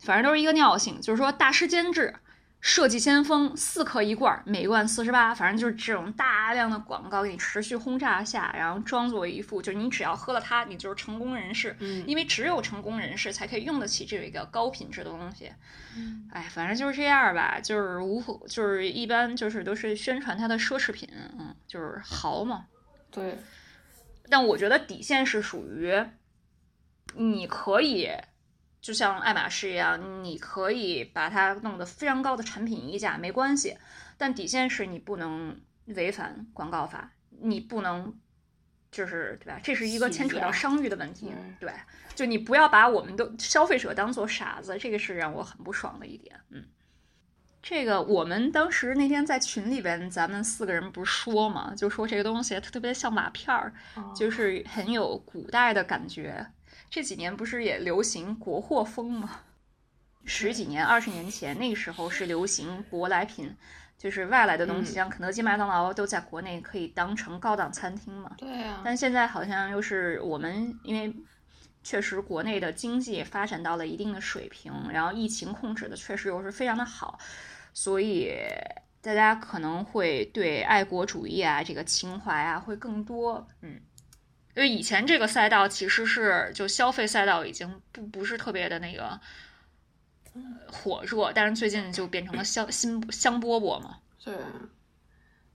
反正都是一个尿性，就是说大师监制。设计先锋，四克一罐，每罐四十八，反正就是这种大量的广告给你持续轰炸下，然后装作一副就是你只要喝了它，你就是成功人士。嗯，因为只有成功人士才可以用得起这个高品质的东西。嗯，哎，反正就是这样吧，就是无就是一般就是都是宣传它的奢侈品，嗯，就是豪嘛。对。但我觉得底线是属于你可以。就像爱马仕一样，你可以把它弄得非常高的产品溢价，没关系。但底线是你不能违反广告法，你不能，就是对吧？这是一个牵扯到商誉的问题。对，就你不要把我们的消费者当做傻子，这个是让我很不爽的一点。嗯，这个我们当时那天在群里边，咱们四个人不是说嘛，就说这个东西特别像瓦片儿，就是很有古代的感觉。这几年不是也流行国货风吗？十几年、二十年前那个时候是流行舶来品，就是外来的东西，像肯德基、麦当劳都在国内可以当成高档餐厅嘛。对呀。但现在好像又是我们，因为确实国内的经济发展到了一定的水平，然后疫情控制的确实又是非常的好，所以大家可能会对爱国主义啊、这个情怀啊会更多，嗯。因为以前这个赛道其实是就消费赛道已经不不是特别的那个火热，但是最近就变成了香新香饽饽嘛。对，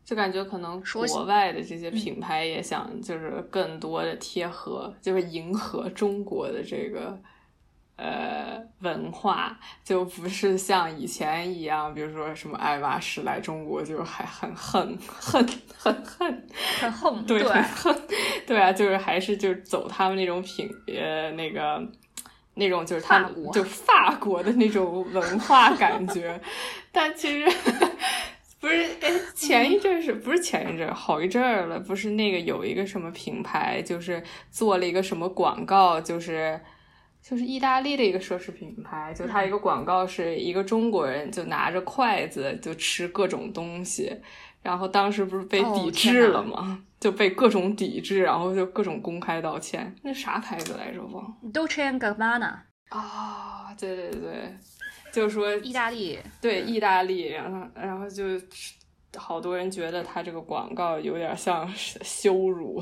就感觉可能国外的这些品牌也想就是更多的贴合，就是迎合中国的这个。呃，文化就不是像以前一样，比如说什么爱马仕来中国就还很恨恨恨恨很恨，对很恨，对啊，就是还是就是走他们那种品呃那个那种就是他们就法国的那种文化感觉，但其实不是哎，前一阵是不是前一阵好一阵儿了？不是那个有一个什么品牌，就是做了一个什么广告，就是。就是意大利的一个奢侈品牌，就它一个广告是一个中国人就拿着筷子就吃各种东西，然后当时不是被抵制了吗？就被各种抵制，然后就各种公开道歉。那啥牌子来着？忘。Dolce Gabbana。啊，对对对，就是说意大利，对意大利，然后然后就好多人觉得他这个广告有点像羞辱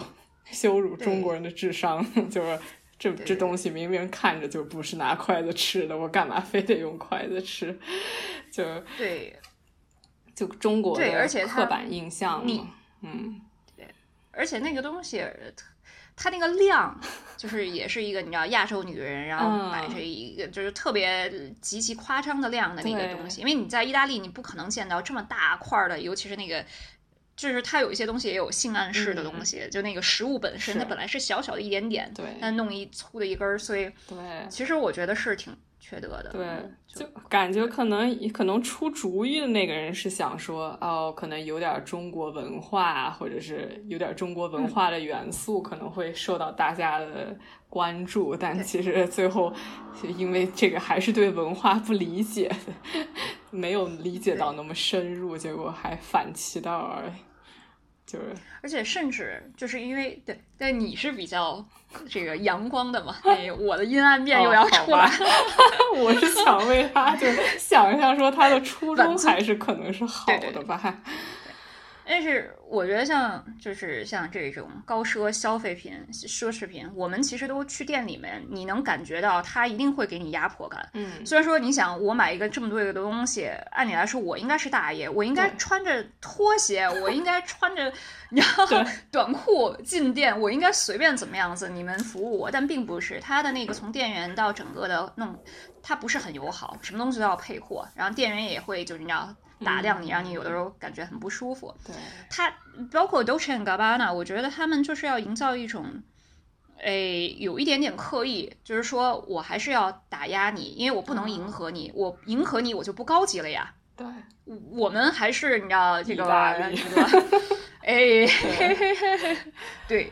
羞辱中国人的智商，就是。这这东西明明看着就不是拿筷子吃的，我干嘛非得用筷子吃？就对，就中国的刻板印象嘛。嗯，对，而且那个东西，它那个量，就是也是一个你知道亚洲女人，然后摆着一个就是特别极其夸张的量的那个东西。因为你在意大利，你不可能见到这么大块的，尤其是那个。就是它有一些东西也有性暗示的东西，就那个食物本身，它本来是小小的一点点，对，但弄一粗的一根儿，所以对，其实我觉得是挺缺德的，对，就感觉可能可能出主意的那个人是想说，哦，可能有点中国文化，或者是有点中国文化的元素，可能会受到大家的关注，但其实最后因为这个还是对文化不理解，没有理解到那么深入，结果还反其道而。就是，而且甚至就是因为对，但你是比较 这个阳光的嘛，哎，我的阴暗面又要出来，我是想为他就是想象说他的初衷还是可能是好的吧。但是我觉得像就是像这种高奢消费品、奢侈品，我们其实都去店里面，你能感觉到它一定会给你压迫感。嗯，虽然说你想我买一个这么多的东西，按理来说我应该是大爷，我应该穿着拖鞋，我应该穿着然 后短裤进店，我应该随便怎么样子，你们服务我，但并不是他的那个从店员到整个的弄，他不是很友好，什么东西都要配货，然后店员也会就是你知道。打量你，让你有的时候感觉很不舒服。对，他包括 Dolce Gabbana，我觉得他们就是要营造一种，诶，有一点点刻意，就是说我还是要打压你，因为我不能迎合你，我迎合你我就不高级了呀。对，我们还是你知道这个意大利这个，哎，对，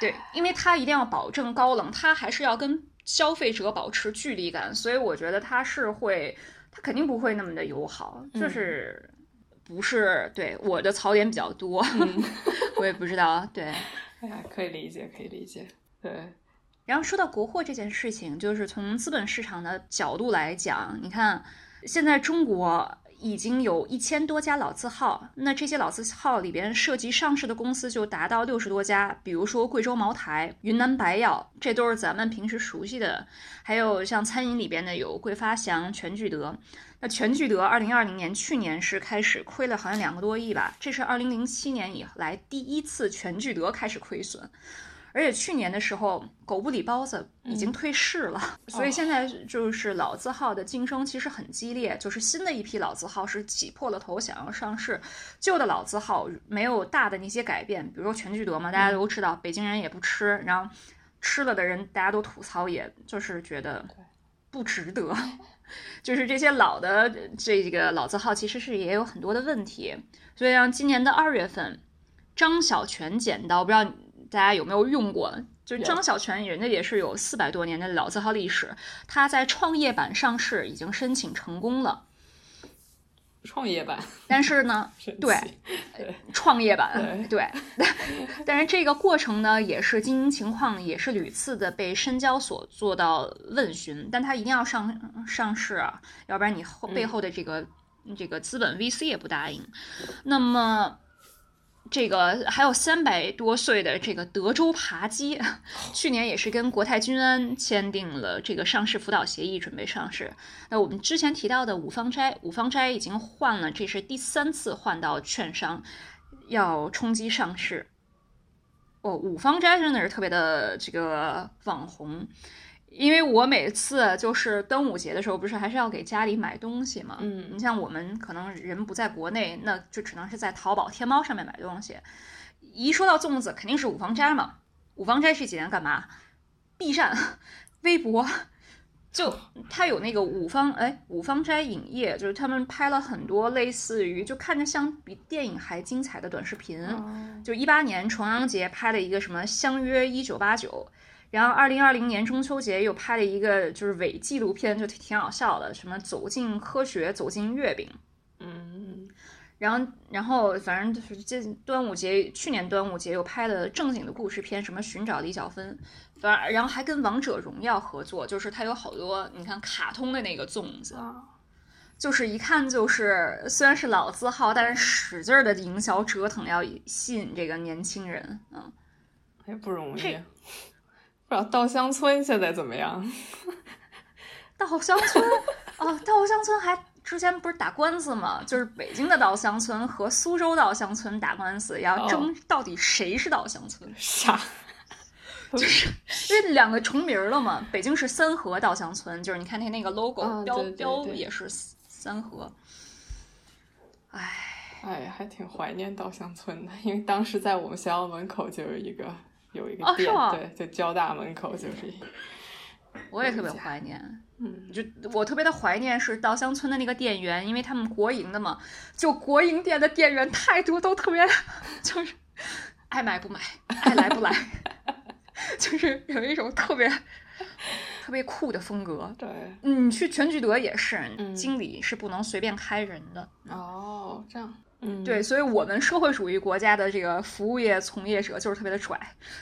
对，因为他一定要保证高冷，他还是要跟消费者保持距离感，所以我觉得他是会，它肯定不会那么的友好，就是不是对我的槽点比较多，我也不知道，对。哎呀，可以理解，可以理解，对。然后说到国货这件事情，就是从资本市场的角度来讲，你看现在中国已经有一千多家老字号，那这些老字号里边涉及上市的公司就达到六十多家，比如说贵州茅台、云南白药，这都是咱们平时熟悉的。还有像餐饮里边的有桂发祥、全聚德。那全聚德二零二零年去年是开始亏了，好像两个多亿吧，这是二零零七年以来第一次全聚德开始亏损。而且去年的时候，狗不理包子已经退市了，所以现在就是老字号的竞争其实很激烈。就是新的一批老字号是挤破了头想要上市，旧的老字号没有大的那些改变，比如说全聚德嘛，大家都知道，北京人也不吃，然后吃了的人大家都吐槽，也就是觉得不值得。就是这些老的这个老字号其实是也有很多的问题，所以像今年的二月份，张小泉剪刀，不知道。大家有没有用过？就是张小泉，人家也是有四百多年的老字号历史，他在创业板上市已经申请成功了。创业板，但是呢，对，创业板，对，但是这个过程呢，也是经营情况也是屡次的被深交所做到问询，但他一定要上上市啊，要不然你后背后的这个这个资本 VC 也不答应。那么。这个还有三百多岁的这个德州扒鸡，去年也是跟国泰君安签订了这个上市辅导协议，准备上市。那我们之前提到的五芳斋，五芳斋已经换了，这是第三次换到券商，要冲击上市。哦，五芳斋真的是特别的这个网红。因为我每次就是端午节的时候，不是还是要给家里买东西嘛？嗯，你像我们可能人不在国内，那就只能是在淘宝、天猫上面买东西。一说到粽子，肯定是五芳斋嘛。五芳斋这几年干嘛？B 站、微博，就他有那个五芳哎五芳斋影业，就是他们拍了很多类似于就看着像比电影还精彩的短视频。就一八年重阳节拍了一个什么相约一九八九。然后，二零二零年中秋节又拍了一个就是伪纪录片，就挺挺好笑的，什么走进科学，走进月饼，嗯，然后然后反正就是这端午节，去年端午节又拍了正经的故事片，什么寻找李小芬，反而然后还跟王者荣耀合作，就是他有好多你看卡通的那个粽子，就是一看就是虽然是老字号，但是使劲的营销折腾，要吸引这个年轻人，嗯，也不容易。不知道稻香村现在怎么样？稻香村哦，稻香村还之前不是打官司吗？就是北京的稻香村和苏州稻香村打官司，要争到底谁是稻香村？啥？就是因为两个重名了嘛。北京是三河稻香村，就是你看它那个 logo 标标也是三河。哎哎，还挺怀念稻香村的，因为当时在我们学校门口就有一个。有一个店，对，在交大门口就是。我也特别怀念，嗯，就我特别的怀念是稻香村的那个店员，因为他们国营的嘛，就国营店的店员态度都特别，就是爱买不买，爱来不来，就是有一种特别特别酷的风格。对，你去全聚德也是，经理是不能随便开人的。哦，这样。嗯，对，所以我们社会主义国家的这个服务业从业者就是特别的拽，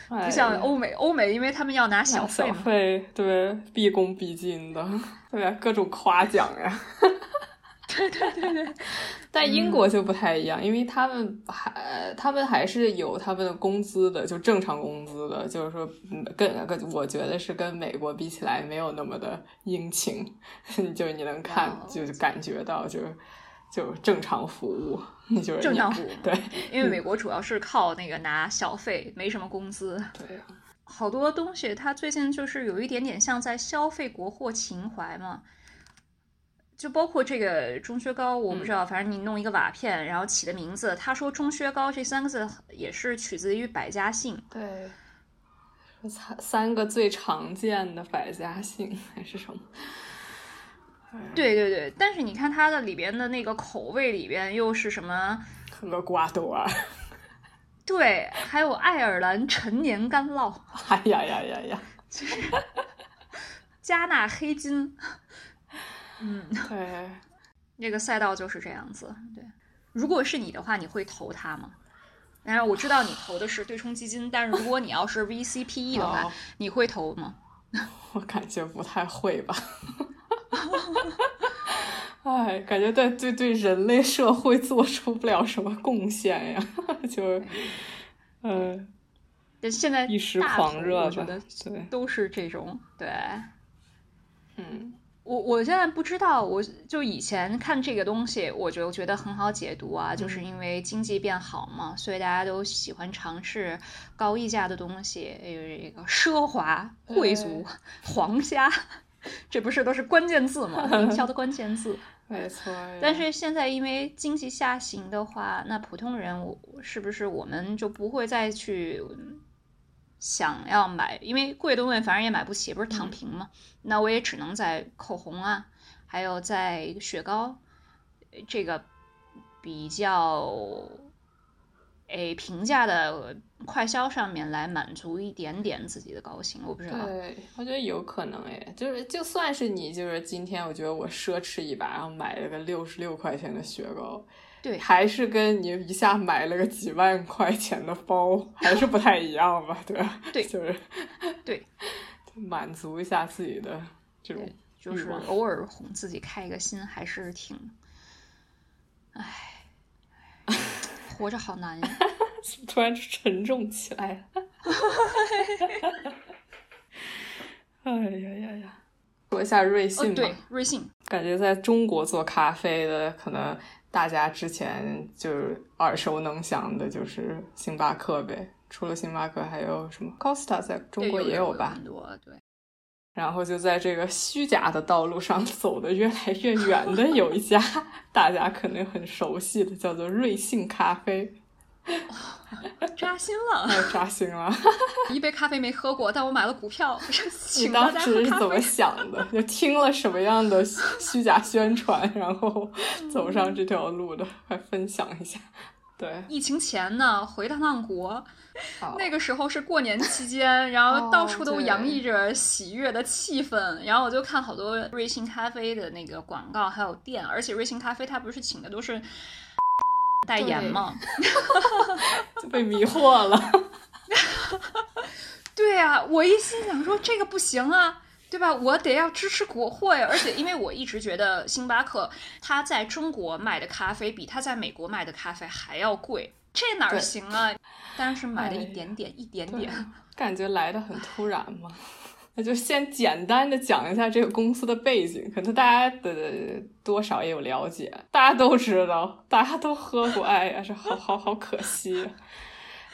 不像欧美，欧美因为他们要拿小费，小费对，毕恭毕敬的，对，各种夸奖呀，对对对对。但英国就不太一样，因为他们还他们还是有他们的工资的，就正常工资的，就是说跟跟我觉得是跟美国比起来没有那么的殷勤，就你能看，就是感觉到就是。就正常服务，那就是正常服务。对，因为美国主要是靠那个拿小费，没什么工资。对，好多东西它最近就是有一点点像在消费国货情怀嘛，就包括这个钟薛高，我不知道，反正你弄一个瓦片，然后起的名字，他说钟薛高这三个字也是取自于百家姓。对，三三个最常见的百家姓还是什么？对对对，但是你看它的里边的那个口味里边又是什么？厄瓜多尔，对，还有爱尔兰陈年干酪，哎呀呀呀呀，加纳黑金，嗯，对，那个赛道就是这样子。对，如果是你的话，你会投它吗？当然我知道你投的是对冲基金，但是如果你要是 VCPE 的话，哦你会投吗？我感觉不太会吧。哎，感觉对对对人类社会做出不了什么贡献呀，就是，嗯、但现在一时狂热吧对，都是这种。对。嗯。我，我现在不知道，我就以前看这个东西，我就觉得很好解读啊，就是嗯因为经济变好嘛，所以大家都喜欢尝试高溢价的东西，有这个奢华、贵族、皇家，这不是都是关键字吗？营销的关 键字。没错。但是现在因为经济下行的话，那普通人我是不是我们就不会再去嗯想要买？因为贵的东西反正也买不起，不是躺平嘛？那我也只能在口红啊，还有在雪糕呃这个比较诶平价的快销上面来满足一点点自己的高兴。我不知道，对，我觉得有可能哎，就是就算是你，就是今天我觉得我奢侈一把，然后买了个六十六块钱的雪糕，对还是跟你一下买了个几万块钱的包，还是不太一样吧？对吧？对就是 对，满足一下自己的这种就是偶尔哄自己开一个心，还是挺，唉，活着好难呀。突然就沉重起来了。哎呀呀呀！说一下瑞哦，幸吧，对，瑞幸，感觉在中国做咖啡的，可能大家之前就是耳熟能详的，就是星巴克呗。除了星巴克，还有什么 Costa，在中国也有吧很？多，对，然后就在这个虚假的道路上走得越来越远的，有一家大家可能很熟悉的，叫做瑞幸咖啡，扎心了。太扎心了。一杯咖啡没喝过，但我买了股票，你请当时是怎么。想的？就听了什么样的虚虚假宣传，然后走上这条路的，快分享一下。对，疫情前呢，回趟趟国，好。那个时候是过年期间，然后到处都洋溢着喜悦的气氛，然后我就看好多瑞幸咖啡的那个广告，还有店，而且瑞幸咖啡它不是请的都是代言对。吗？就被迷惑了。对啊，我一心想说这个不行啊，对吧？我得要支持国货呀！而且因为我一直觉得星巴克它在中国卖的咖啡比它在美国卖的咖啡还要贵，这哪儿行啊？但是买了一哎点点，一点点。感觉来的很突然嘛。那就先简单的讲一下这个公司的背景，可能大家的多少也有了解，大家都知道，大家都喝过，哎呀，这好好好可惜。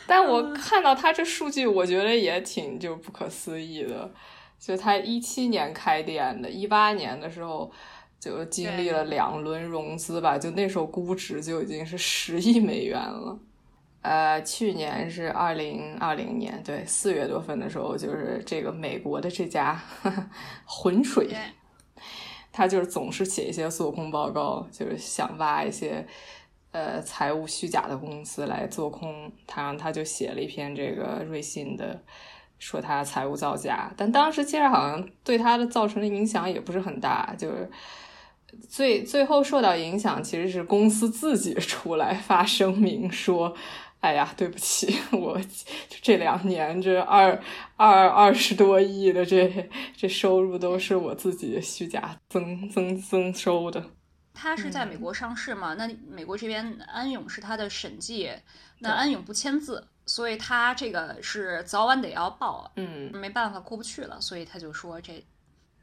但我看到他这数据，我觉得也挺就不可思议的。就他一七年开店的，一八年的时候就经历了两轮融资吧，就那时候估值就已经是十亿美元了。呃，去年是二零二零年，对，四月多份的时候，就是这个美国的这家 浑水，他就是总是写一些做空报告，就是想挖一些呃财务虚假的公司来做空，他让他就写了一篇这个瑞信的，说他财务造假，但当时其实好像对他的造成的影响也不是很大，就是。最最后受到影响其实是公司自己出来发声明说，哎呀，对不起，我这两年这二二二十多亿的这这收入都是我自己虚假增增增收的。他是在美国上市嘛？那美国这边安永是他的审计，那安永不签字，所以他这个是早晚得要报，嗯，没办法过不去了，所以他就说这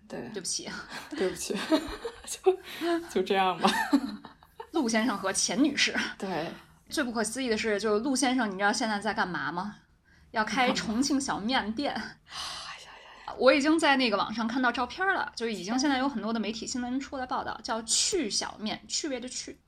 对，对不起，对不起，就就这样吧。陆先生和钱女士。对，最不可思议的是，就是陆先生，你知道现在在干嘛吗？要开重庆小面店。我已经在那个网上看到照片了，就已经现在有很多的媒体新闻出来报道，叫去小面，趣味的趣。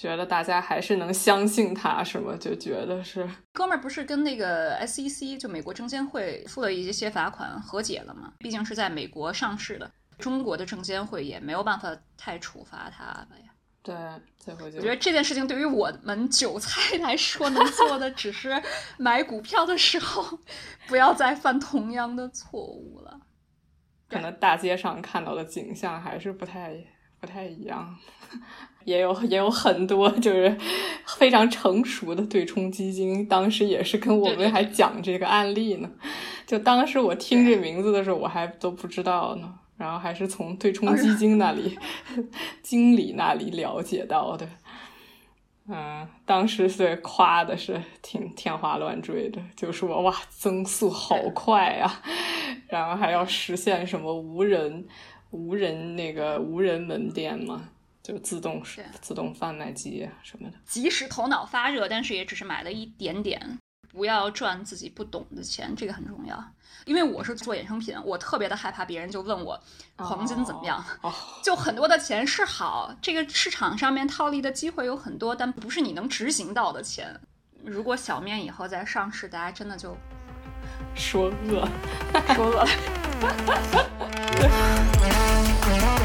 觉得大家还是能相信他，是吗？就觉得是哥们儿不是跟那个 SEC 就美国证监会付了一些罚款和解了吗？毕竟是在美国上市的。中国的证监会也没有办法太处罚他了呀。对，最后就我觉得这件事情对于我们韭菜来说，能做的只是买股票的时候不要再犯同样的错误了。可能大街上看到的景象还是不太不太一样，也有也有很多 就是非常成熟的对冲基金，当时也是跟我们还讲这个案例呢。就当时我听这名字的时候，我还都不知道呢。然后还是从对冲基金那里、经理那里了解到的。嗯，当时是夸的是挺天花乱坠的，就说哇增速好快啊，然后还要实现什么无人、无人那个无人门店嘛，就自动自动贩卖机什么的。即使头脑发热，但是也只是买了一点点。不要赚自己不懂的钱，这个很重要。因为我是做衍生品，我特别的害怕别人就问我黄金怎么样。就很多的钱是好，这个市场上面套利的机会有很多，但不是你能执行到的钱。如果小面以后再上市，大家真的就说饿，说饿了。